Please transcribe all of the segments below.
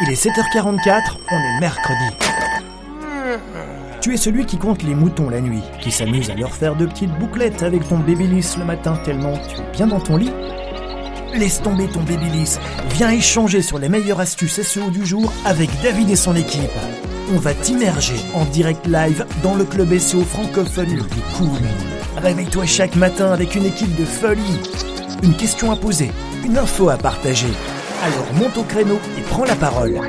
Il est 7h44, on est mercredi. Tu es celui qui compte les moutons la nuit, qui s'amuse à leur faire de petites bouclettes avec ton babyliss le matin tellement tu es bien dans ton lit. Laisse tomber ton babyliss, viens échanger sur les meilleures astuces SEO du jour avec David et son équipe. On va t'immerger en direct live dans le club SEO francophone le plus cool. Réveille-toi chaque matin avec une équipe de folie. Une question à poser, une info à partager. Alors monte au créneau et prends la parole.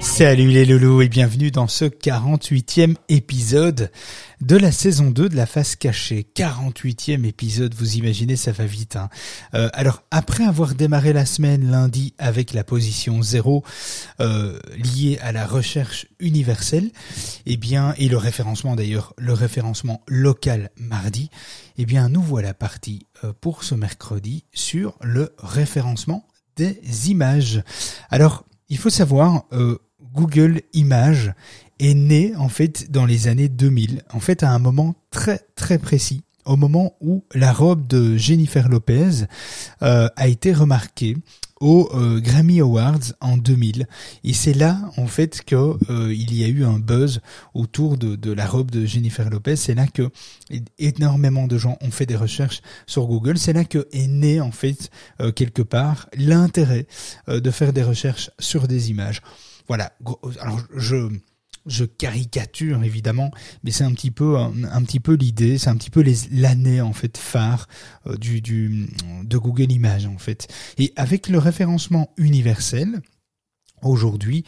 Salut les loulous et bienvenue dans ce 48e épisode de la saison 2 de la face cachée. 48e épisode, vous imaginez, ça va vite. Hein. Euh, alors, après avoir démarré la semaine lundi avec la position 0 euh, liée à la recherche universelle, eh bien, et le référencement d'ailleurs, le référencement local mardi, eh bien, nous voilà partis euh, pour ce mercredi sur le référencement images. Alors, il faut savoir, euh, Google Images est né en fait dans les années 2000, en fait à un moment très très précis, au moment où la robe de Jennifer Lopez euh, a été remarquée aux euh, Grammy Awards en 2000. Et c'est là, en fait, que euh, il y a eu un buzz autour de, de la robe de Jennifer Lopez. C'est là que énormément de gens ont fait des recherches sur Google. C'est là que est né, en fait, euh, quelque part, l'intérêt de faire des recherches sur des images. Voilà. Alors, je je caricature évidemment, mais c'est un petit peu un, petit peu l'idée, c'est un petit peu l'année en fait phare euh, du, du de Google Images en fait. Et avec le référencement universel aujourd'hui,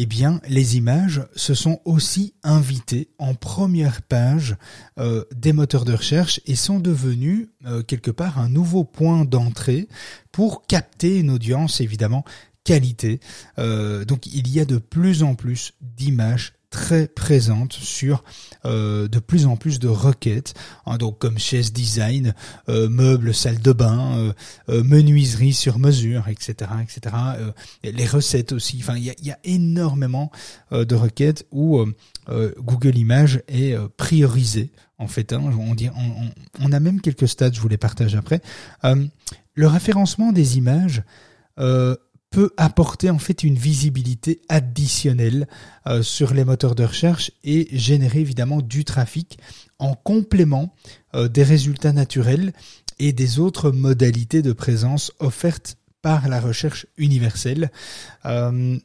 eh bien, les images se sont aussi invitées en première page euh, des moteurs de recherche et sont devenues euh, quelque part un nouveau point d'entrée pour capter une audience évidemment qualité. Euh, donc il y a de plus en plus d'images très présentes sur euh, de plus en plus de requêtes, hein, donc comme chaise design, euh, meubles, salle de bain, menuiserie sur mesure, etc., etc. les recettes aussi. Enfin, il y a, énormément de requêtes où Google Images est priorisé. En fait, hein, on, dit, on, a même quelques stats, je vous les partage après. le référencement des images peut apporter en fait une visibilité additionnelle euh, sur les moteurs de recherche et générer évidemment du trafic en complément euh, des résultats naturels et des autres modalités de présence offertes par la recherche universelle. Euh,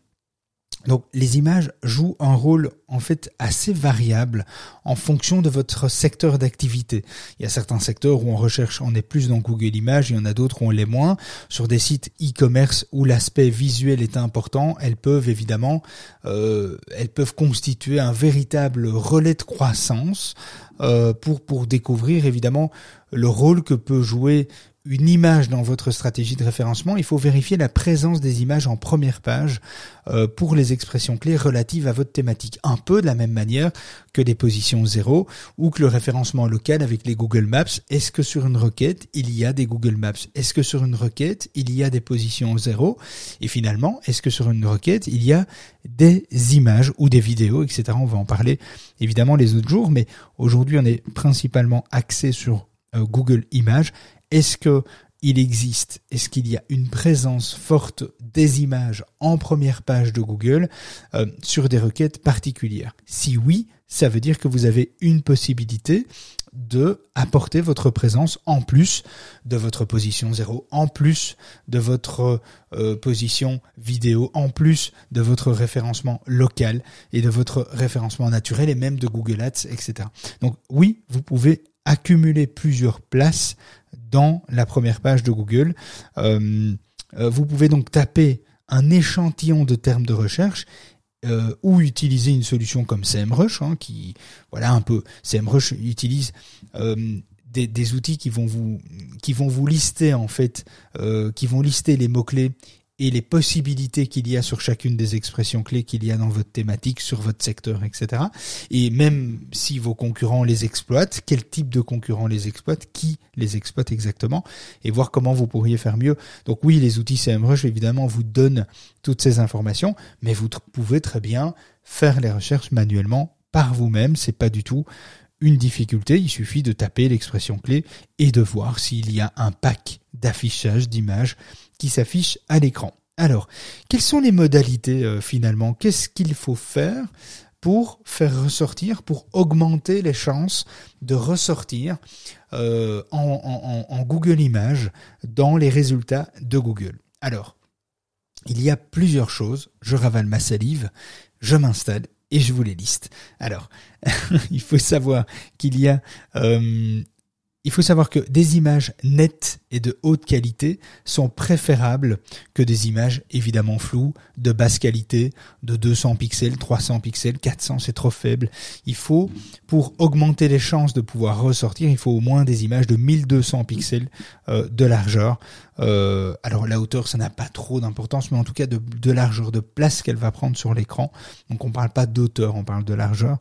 donc les images jouent un rôle en fait assez variable en fonction de votre secteur d'activité. Il y a certains secteurs où on recherche, on est plus dans Google Images, il y en a d'autres où on l'est moins. Sur des sites e-commerce où l'aspect visuel est important, elles peuvent évidemment, euh, elles peuvent constituer un véritable relais de croissance euh, pour pour découvrir évidemment le rôle que peut jouer une image dans votre stratégie de référencement, il faut vérifier la présence des images en première page euh, pour les expressions clés relatives à votre thématique. Un peu de la même manière que des positions zéro ou que le référencement local avec les Google Maps. Est-ce que sur une requête, il y a des Google Maps? Est-ce que sur une requête, il y a des positions zéro? Et finalement, est-ce que sur une requête, il y a des images ou des vidéos, etc. On va en parler évidemment les autres jours, mais aujourd'hui, on est principalement axé sur euh, Google Images est-ce que il existe, est-ce qu'il y a une présence forte des images en première page de Google euh, sur des requêtes particulières? Si oui, ça veut dire que vous avez une possibilité de apporter votre présence en plus de votre position zéro, en plus de votre euh, position vidéo, en plus de votre référencement local et de votre référencement naturel et même de Google Ads, etc. Donc oui, vous pouvez accumuler plusieurs places dans la première page de Google. Euh, euh, vous pouvez donc taper un échantillon de termes de recherche euh, ou utiliser une solution comme SEMrush, hein, qui voilà un peu SEMrush utilise des, outils qui vont vous qui vont vous lister en fait, qui vont lister les mots clés et les possibilités qu'il y a sur chacune des expressions clés qu'il y a dans votre thématique, sur votre secteur, etc. Et même si vos concurrents les exploitent, quel type de concurrents les exploite, qui les exploite exactement, et voir comment vous pourriez faire mieux. Donc oui, les outils CMrush évidemment vous donnent toutes ces informations, mais vous pouvez très bien faire les recherches manuellement par vous-même. C'est pas du tout une difficulté, il suffit de taper l'expression clé et de voir s'il y a un pack d'affichage d'images s'affiche à l'écran. Alors, quelles sont les modalités euh, finalement? Qu'est-ce qu'il faut faire pour faire ressortir, pour augmenter les chances de ressortir euh, en, Google Images dans les résultats de Google? Alors, il y a plusieurs choses. Je ravale ma salive, je m'installe et je vous les liste. Alors, il faut savoir qu'il y a euh, il faut savoir que des images nettes et de haute qualité sont préférables que des images évidemment floues, de basse qualité, de 200 pixels, 300 pixels, 400 c'est trop faible. Il faut, pour augmenter les chances de pouvoir ressortir, il faut au moins des images de 1200 pixels euh, de largeur. Euh, alors la hauteur, ça n'a pas trop d'importance, mais en tout cas de, largeur, de place qu'elle va prendre sur l'écran. Donc on parle pas d'auteur, on parle de largeur.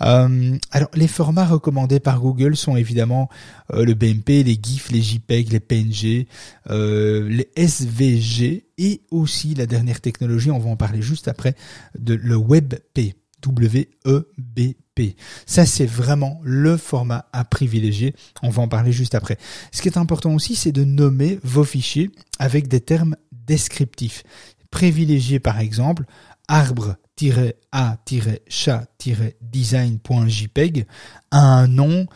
Euh, alors les formats recommandés par Google sont évidemment euh, le BMP, les GIF, les JPEG, les PNG, euh, les SVG et aussi la dernière technologie, on va en parler juste après, de le WebP. W-E-B-P. Ça, c'est vraiment le format à privilégier. On va en parler juste après. Ce qui est important aussi, c'est de nommer vos fichiers avec des termes descriptifs. Privilégier, par exemple, arbre-a-chat-design.jpg a un nom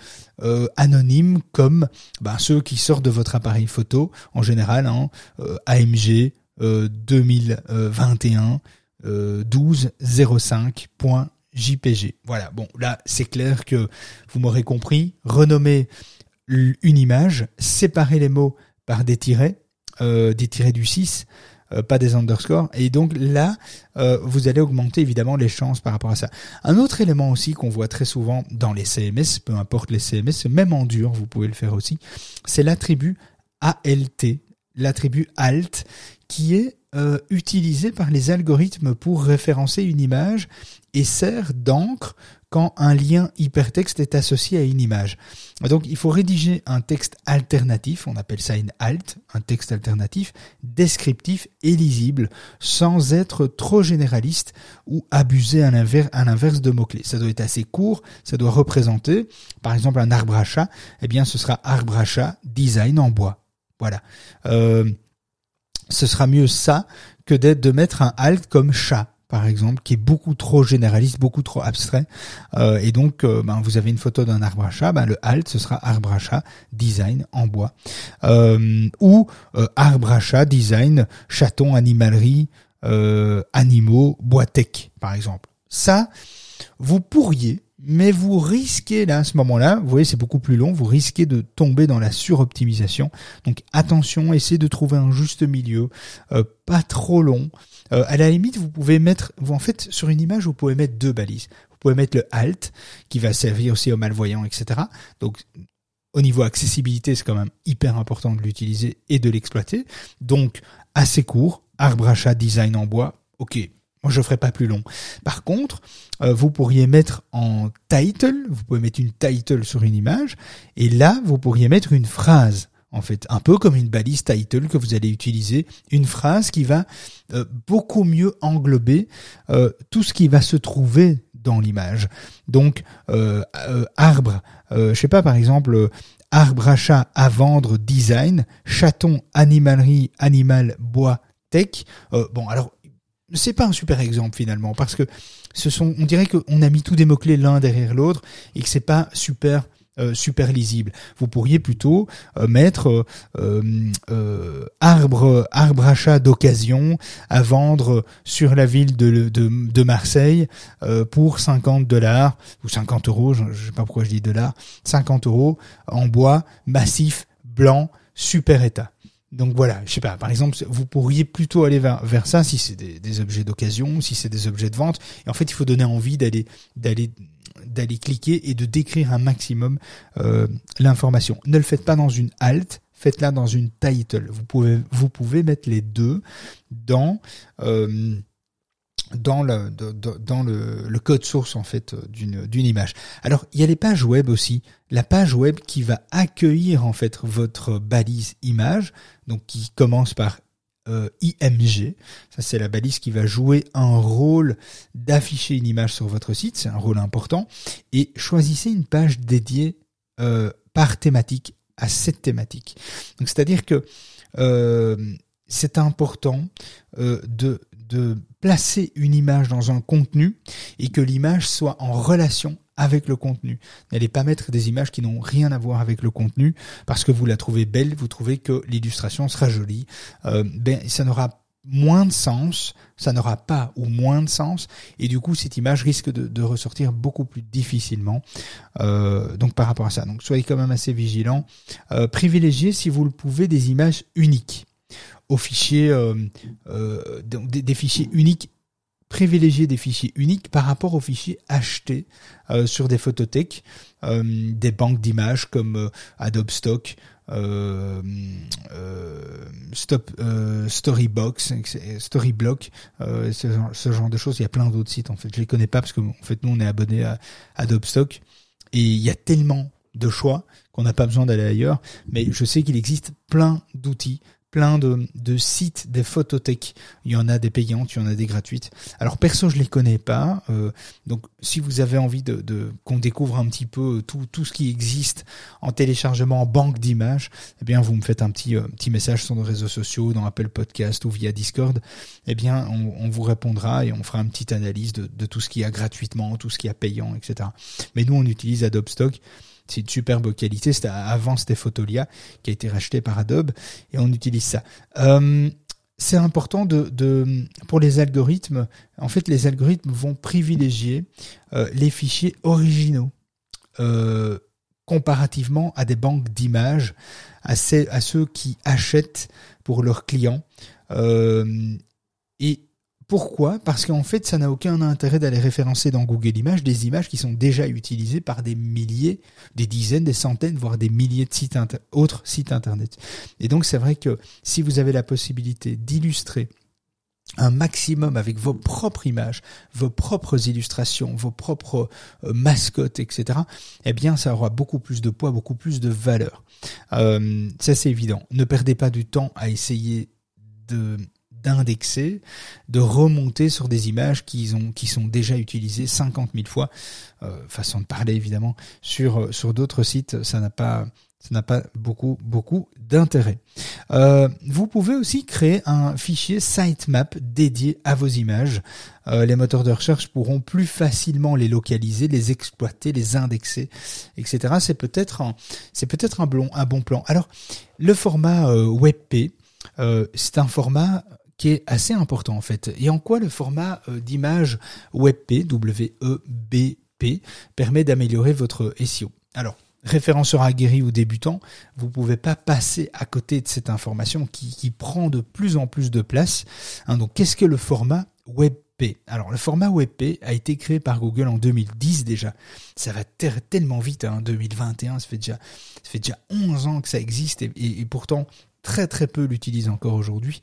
euh, anonyme comme ben, ceux qui sortent de votre appareil photo en général hein, euh, AMG 2021 1205.jpg. Voilà, bon là c'est clair que vous m'aurez compris, renommer une image, séparer les mots par des tirets, euh, des tirets du 6, euh, pas des underscores. Et donc là, euh, vous allez augmenter évidemment les chances par rapport à ça. Un autre élément aussi qu'on voit très souvent dans les CMS, peu importe les CMS, même en dur, vous pouvez le faire aussi, c'est l'attribut ALT, l'attribut ALT, qui est euh, utilisé par les algorithmes pour référencer une image et sert d'encre quand un lien hypertexte est associé à une image. Donc il faut rédiger un texte alternatif, on appelle ça une alt, un texte alternatif, descriptif et lisible, sans être trop généraliste ou abuser à l'inverse de mots-clés. Ça doit être assez court, ça doit représenter, par exemple un arbre à chat, eh bien ce sera arbre à chat design en bois. Voilà. Euh, ce sera mieux ça que d'être de mettre un alt comme chat par exemple, qui est beaucoup trop généraliste, beaucoup trop abstrait. Euh, et donc, euh, ben, vous avez une photo d'un arbre à chat, ben, le alt, ce sera arbre à chat, design en bois. Euh, ou arbre à chat, design, chaton, animalerie, animaux, bois tech, par exemple. Ça, vous pourriez mais vous risquez là à ce moment-là, vous voyez c'est beaucoup plus long, vous risquez de tomber dans la suroptimisation. Donc attention, essayez de trouver un juste milieu, euh, pas trop long. Euh, à la limite, vous pouvez mettre, vous en fait sur une image, vous pouvez mettre deux balises. Vous pouvez mettre le alt qui va servir aussi aux malvoyants, etc. Donc au niveau accessibilité, c'est quand même hyper important de l'utiliser et de l'exploiter. Donc assez court, arbre à chat, design en bois, ok, moi, je ferai pas plus long. Par contre, euh, vous pourriez mettre en title, vous pouvez mettre une title sur une image, et là, vous pourriez mettre une phrase. En fait, un peu comme une balise title que vous allez utiliser, une phrase qui va euh, beaucoup mieux englober euh, tout ce qui va se trouver dans l'image. Donc, arbre, je sais pas, par exemple, arbre à chat à vendre design, chaton animalerie animal bois tech. bon, alors c'est pas un super exemple finalement parce que ce sont on dirait qu'on a mis tous des mots clés l'un derrière l'autre et que c'est pas super euh, super lisible. Vous pourriez plutôt euh, mettre euh, arbre arbre achat d'occasion à vendre sur la ville de, de, de Marseille pour 50 dollars ou 50 euros, je, je sais pas pourquoi je dis dollars, 50 euros en bois massif blanc super état. Donc voilà, je sais pas, par exemple, vous pourriez plutôt aller vers, vers ça si c'est des, objets d'occasion, si c'est des objets de vente. Et en fait, il faut donner envie d'aller d'aller d'aller cliquer et de décrire un maximum euh, l'information. Ne le faites pas dans une alt, faites-la dans une title. Vous pouvez vous pouvez mettre les deux dans euh, dans le code source en fait d'une d'une image. Alors il y a les pages web aussi. La page web qui va accueillir en fait votre balise image, donc qui commence par euh, IMG. Ça c'est la balise qui va jouer un rôle d'afficher une image sur votre site. C'est un rôle important. Et choisissez une page dédiée euh, par thématique à cette thématique. Donc c'est à dire que euh, c'est important euh, de, de placer une image dans un contenu et que l'image soit en relation avec le contenu. N'allez pas mettre des images qui n'ont rien à voir avec le contenu parce que vous la trouvez belle, vous trouvez que l'illustration sera jolie. Euh, ben, ça n'aura moins de sens, ça n'aura pas ou moins de sens, et du coup cette image risque de, ressortir beaucoup plus difficilement. Euh, donc par rapport à ça, donc soyez quand même assez vigilant. Euh, privilégiez si vous le pouvez des images uniques aux fichiers, euh, euh des, fichiers uniques privilégier des fichiers uniques par rapport aux fichiers achetés euh, sur des photothèques, des banques d'images comme Adobe Stock, Storybox, Storyblock, ce, genre de choses. Il y a plein d'autres sites en fait. Je les connais pas parce que en fait nous on est abonné à Adobe Stock et il y a tellement de choix qu'on n'a pas besoin d'aller ailleurs. Mais je sais qu'il existe plein d'outils plein de, de, sites des photothèques. Il y en a des payantes, il y en a des gratuites. Alors perso, je les connais pas. Euh, donc si vous avez envie de, de qu'on découvre un petit peu tout, tout ce qui existe en téléchargement en banque d'images, eh bien vous me faites un petit, euh, petit message sur nos réseaux sociaux, dans Apple Podcast ou via Discord. Eh bien on, on vous répondra et on fera une petite analyse de, de tout ce qu'il y a gratuitement, tout ce qu'il y a payant, etc. Mais nous on utilise Adobe Stock c'est une superbe qualité. C'était avant c'était Photolia qui a été racheté par Adobe et on utilise ça. Euh, c'est important de, pour les algorithmes. En fait, les algorithmes vont privilégier euh, les fichiers originaux euh, comparativement à des banques d'images, à, ceux qui achètent pour leurs clients. Pourquoi? Parce qu'en fait, ça n'a aucun intérêt d'aller référencer dans Google Images des images qui sont déjà utilisées par des milliers, des dizaines, des centaines, voire des milliers de sites autres sites internet. Et donc, c'est vrai que si vous avez la possibilité d'illustrer un maximum avec vos propres images, vos propres illustrations, vos propres euh, mascottes, etc., eh bien, ça aura beaucoup plus de poids, beaucoup plus de valeur. Euh, ça, c'est évident. Ne perdez pas du temps à essayer de d'indexer, de remonter sur des images qui, ont, qui sont déjà utilisées 50 000 fois, euh, façon de parler évidemment, sur, euh, sur d'autres sites, ça n'a pas, ça n'a pas beaucoup, beaucoup d'intérêt. Euh, vous pouvez aussi créer un fichier sitemap dédié à vos images. les moteurs de recherche pourront plus facilement les localiser, les exploiter, les indexer, etc. C'est peut-être un, c'est peut-être un bon, un bon plan. Alors, le format WebP, c'est un format qui est assez important en fait. Et en quoi le format euh, d'image WebP, W-E-B-P, permet d'améliorer votre SEO Alors, référenceur aguerri ou débutant, vous pouvez pas passer à côté de cette information qui, prend de plus en plus de place. Hein, donc, qu'est-ce que le format WebP Alors, le format WebP a été créé par Google en 2010 déjà. Ça va tellement vite, hein, 2021, ça fait déjà, ça fait déjà 11 ans que ça existe et pourtant très très peu l'utilisent encore aujourd'hui.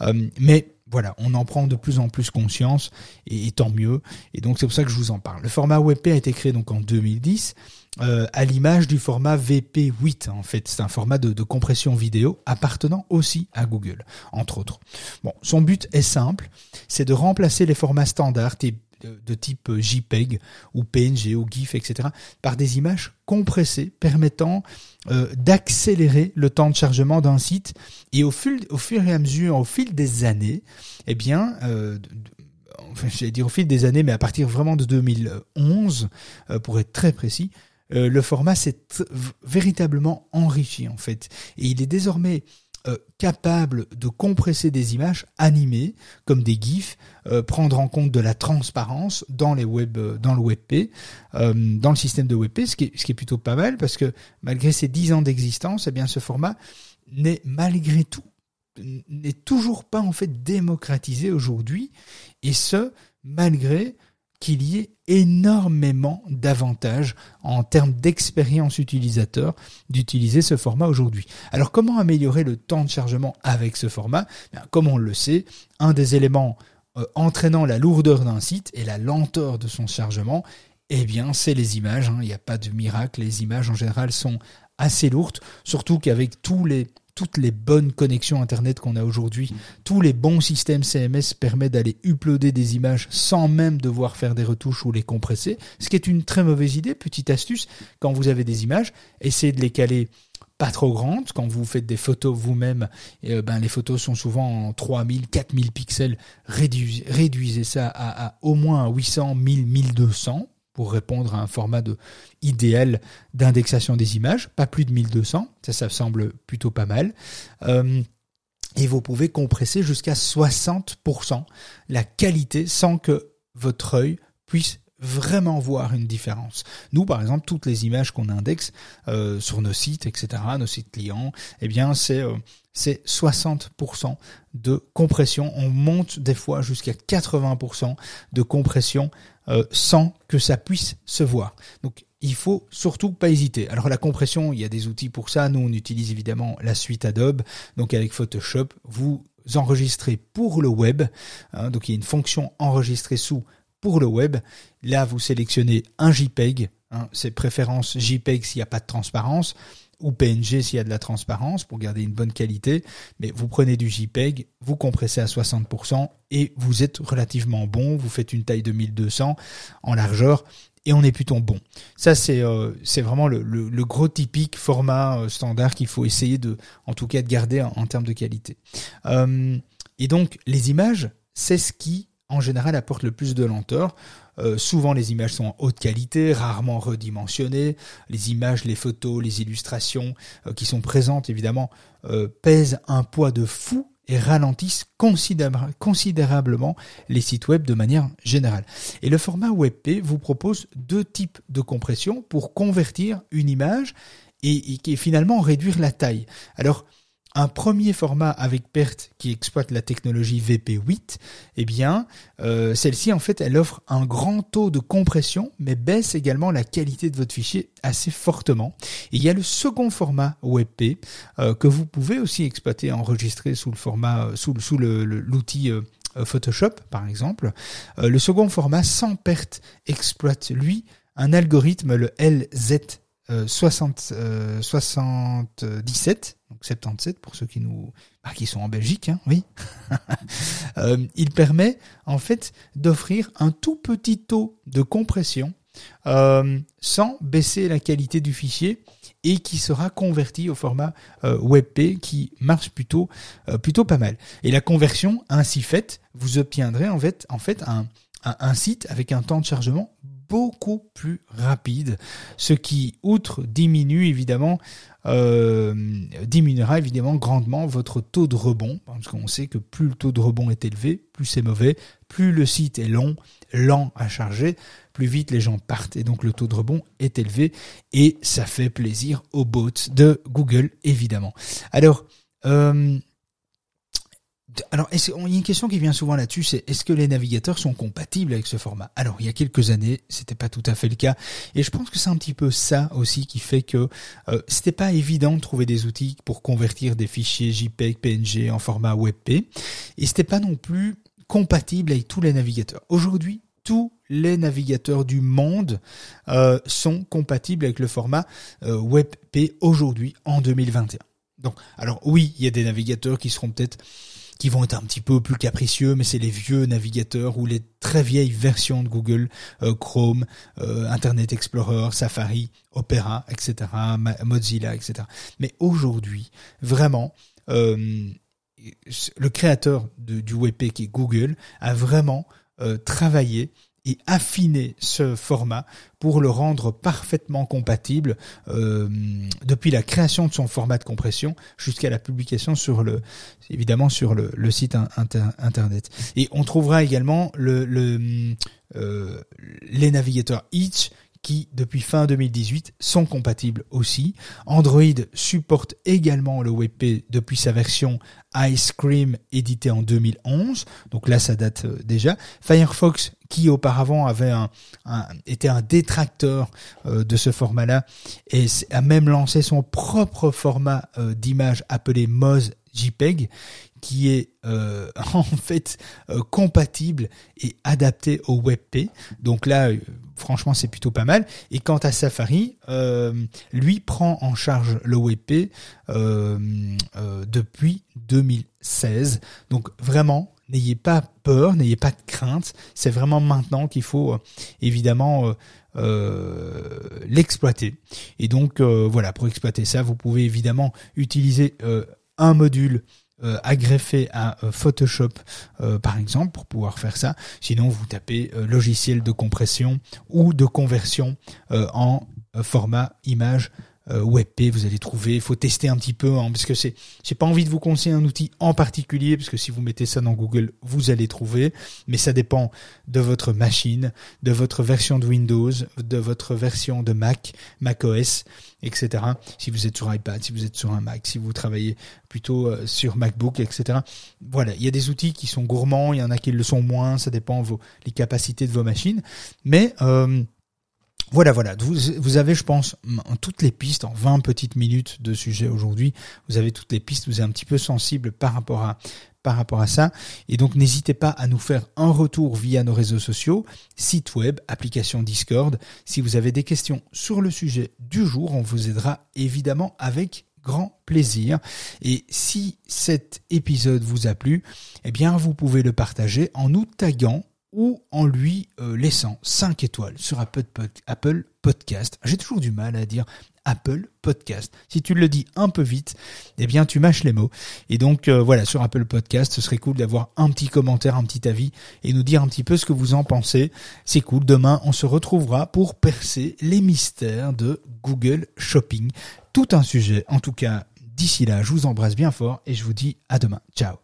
Euh, mais voilà, on en prend de plus en plus conscience et, tant mieux. Et donc c'est pour ça que je vous en parle. Le format WebP a été créé donc en 2010 euh, à l'image du format VP8. En fait, c'est un format de, de, compression vidéo appartenant aussi à Google, entre autres. Bon, son but est simple, c'est de remplacer les formats standards type de type JPEG ou PNG ou GIF, etc., par des images compressées permettant euh, d'accélérer le temps de chargement d'un site. Et au, fil, au fur et à mesure, au fil des années, eh bien, euh, enfin, j'allais dire au fil des années, mais à partir vraiment de 2011, euh, pour être très précis, euh, le format s'est véritablement enrichi en fait. Et il est désormais euh, capable de compresser des images animées comme des GIFs, euh, prendre en compte de la transparence dans les web, euh, dans le WebP, dans le système de WebP, ce qui, est, plutôt pas mal parce que malgré ses 10 ans d'existence, eh bien ce format n'est malgré tout n'est toujours pas en fait démocratisé aujourd'hui et ce malgré qu'il y ait énormément d'avantages en termes d'expérience utilisateur d'utiliser ce format aujourd'hui. Alors comment améliorer le temps de chargement avec ce format? Comme on le sait, un des éléments euh, entraînant la lourdeur d'un site et la lenteur de son chargement, eh bien c'est les images. Hein. Il n'y a pas de miracle, les images en général sont assez lourdes, surtout qu'avec tous les toutes les bonnes connexions Internet qu'on a aujourd'hui, tous les bons systèmes CMS permettent d'aller uploader des images sans même devoir faire des retouches ou les compresser, ce qui est une très mauvaise idée. Petite astuce, quand vous avez des images, essayez de les caler pas trop grandes. Quand vous faites des photos vous-même, euh, ben, les photos sont souvent en 3000, 4000 pixels. Réduisez, ça à, à, au moins 800, 1000, 1200 pour répondre à un format de, idéal d'indexation des images, pas plus de 1200, ça, ça semble plutôt pas mal. Euh, et vous pouvez compresser jusqu'à 60% la qualité sans que votre œil puisse vraiment voir une différence. Nous, par exemple, toutes les images qu'on indexe euh, sur nos sites, etc., nos sites clients, eh bien, c'est euh, c'est 60% de compression. On monte des fois jusqu'à 80% de compression euh, sans que ça puisse se voir. Donc, il faut surtout pas hésiter. Alors la compression, il y a des outils pour ça. Nous, on utilise évidemment la suite Adobe. Donc avec Photoshop, vous enregistrez pour le web. Hein, donc il y a une fonction enregistrer sous pour le web. Là, vous sélectionnez un JPEG, hein, c'est préférence JPEG s'il n'y a pas de transparence, ou PNG s'il y a de la transparence pour garder une bonne qualité. Mais vous prenez du JPEG, vous compressez à 60% et vous êtes relativement bon. Vous faites une taille de 1200 en largeur et on est plutôt bon. Ça c'est euh, vraiment le, le, gros typique format euh, standard qu'il faut essayer de en tout cas de garder en, termes de qualité. Euh, et donc les images, c'est ce qui en général apporte le plus de lenteur. Euh, souvent les images sont en haute qualité, rarement redimensionnées. Les images, les photos, les illustrations euh, qui sont présentes évidemment euh, pèsent un poids de fou et ralentissent considérablement les sites web de manière générale. Et le format WebP vous propose deux types de compression pour convertir une image et, et finalement réduire la taille. Alors un premier format avec perte qui exploite la technologie VP8, eh bien, euh, celle-ci, en fait, elle offre un grand taux de compression, mais baisse également la qualité de votre fichier assez fortement. il y a le second format WebP euh, que vous pouvez aussi exploiter, enregistrer sous le format, euh, sous, sous l'outil Photoshop, par exemple. le second format sans perte exploite, lui, un algorithme, le LZ 60, 77, donc 77 pour ceux qui nous bah, qui sont en Belgique, hein, oui. euh, il permet en fait d'offrir un tout petit taux de compression euh, sans baisser la qualité du fichier et qui sera converti au format euh, WebP qui marche plutôt euh, plutôt pas mal. Et la conversion ainsi faite, vous obtiendrez en fait en fait un, un site avec un temps de chargement beaucoup plus rapide, ce qui, outre, diminue évidemment, euh, diminuera évidemment grandement votre taux de rebond, parce qu'on sait que plus le taux de rebond est élevé, plus c'est mauvais, plus le site est long, lent à charger, plus vite les gens partent, et donc le taux de rebond est élevé, et ça fait plaisir aux bots de Google, évidemment. Alors, euh, alors, il y a une question qui vient souvent là-dessus, c'est est-ce que les navigateurs sont compatibles avec ce format? Alors, il y a quelques années, c'était pas tout à fait le cas, et je pense que c'est un petit peu ça aussi qui fait que euh, c'était pas évident de trouver des outils pour convertir des fichiers JPEG, PNG en format WebP, et c'était pas non plus compatible avec tous les navigateurs. Aujourd'hui, tous les navigateurs du monde euh, sont compatibles avec le format euh, WebP aujourd'hui en 2021. Donc, alors oui, il y a des navigateurs qui seront peut-être qui vont être un petit peu plus capricieux, mais c'est les vieux navigateurs ou les très vieilles versions de Google, euh, Chrome, euh, Internet Explorer, Safari, Opera, etc., Mozilla, etc. Mais aujourd'hui, vraiment, euh, le créateur du WebP qui est Google a vraiment travaillé et affiner ce format pour le rendre parfaitement compatible euh, depuis la création de son format de compression jusqu'à la publication sur le évidemment sur le, site internet et on trouvera également le, le euh, les navigateurs Itch qui, depuis fin 2018, sont compatibles aussi. Android supporte également le WebP depuis sa version Ice Cream éditée en 2011. Donc là, ça date euh, déjà. Firefox, qui auparavant avait un, un détracteur euh, de ce format-là, et a même lancé son propre format euh, d'image appelé Moz JPEG qui est euh, en fait compatible et adapté au WebP. Donc là, franchement, c'est plutôt pas mal. Et quant à Safari, lui prend en charge le WebP depuis 2016. Donc vraiment, n'ayez pas peur, n'ayez pas de crainte. C'est vraiment maintenant qu'il faut évidemment l'exploiter. Et donc voilà, pour exploiter ça, vous pouvez évidemment utiliser un module euh, à euh, Photoshop euh, par exemple pour pouvoir faire ça. Sinon vous tapez logiciel de compression ou de conversion en format image euh, WebP, vous allez trouver. Il faut tester un petit peu, hein, parce que c'est, j'ai pas envie de vous conseiller un outil en particulier, parce que si vous mettez ça dans Google, vous allez trouver. Mais ça dépend de votre machine, de votre version de Windows, de votre version de Mac, Mac OS, etc. Si vous êtes sur iPad, si vous êtes sur un Mac, si vous travaillez plutôt euh, sur MacBook, etc. Voilà, il y a des outils qui sont gourmands, il y en a qui le sont moins, ça dépend vos les capacités de vos machines. Mais euh, voilà, voilà. Vous, vous, avez, je pense, toutes les pistes en 20 petites minutes de sujet aujourd'hui. Vous avez toutes les pistes. Vous êtes un petit peu sensible par rapport à par rapport à ça. Et donc n'hésitez pas à nous faire un retour via nos réseaux sociaux, site web, application Discord. Si vous avez des questions sur le sujet du jour, on vous aidera évidemment avec grand plaisir. Et si cet épisode vous a plu, eh bien vous pouvez le partager en nous taguant ou en lui euh, laissant 5 étoiles sur Apple, Podcast. J'ai toujours du mal à dire Apple Podcast. Si tu le dis un peu vite, eh bien tu mâches les mots. Et donc euh, voilà, sur Apple Podcast, ce serait cool d'avoir un petit commentaire, un petit avis et nous dire un petit peu ce que vous en pensez. C'est cool. Demain, on se retrouvera pour percer les mystères de Google Shopping. Tout un sujet. En tout cas, d'ici là, je vous embrasse bien fort et je vous dis à demain. Ciao.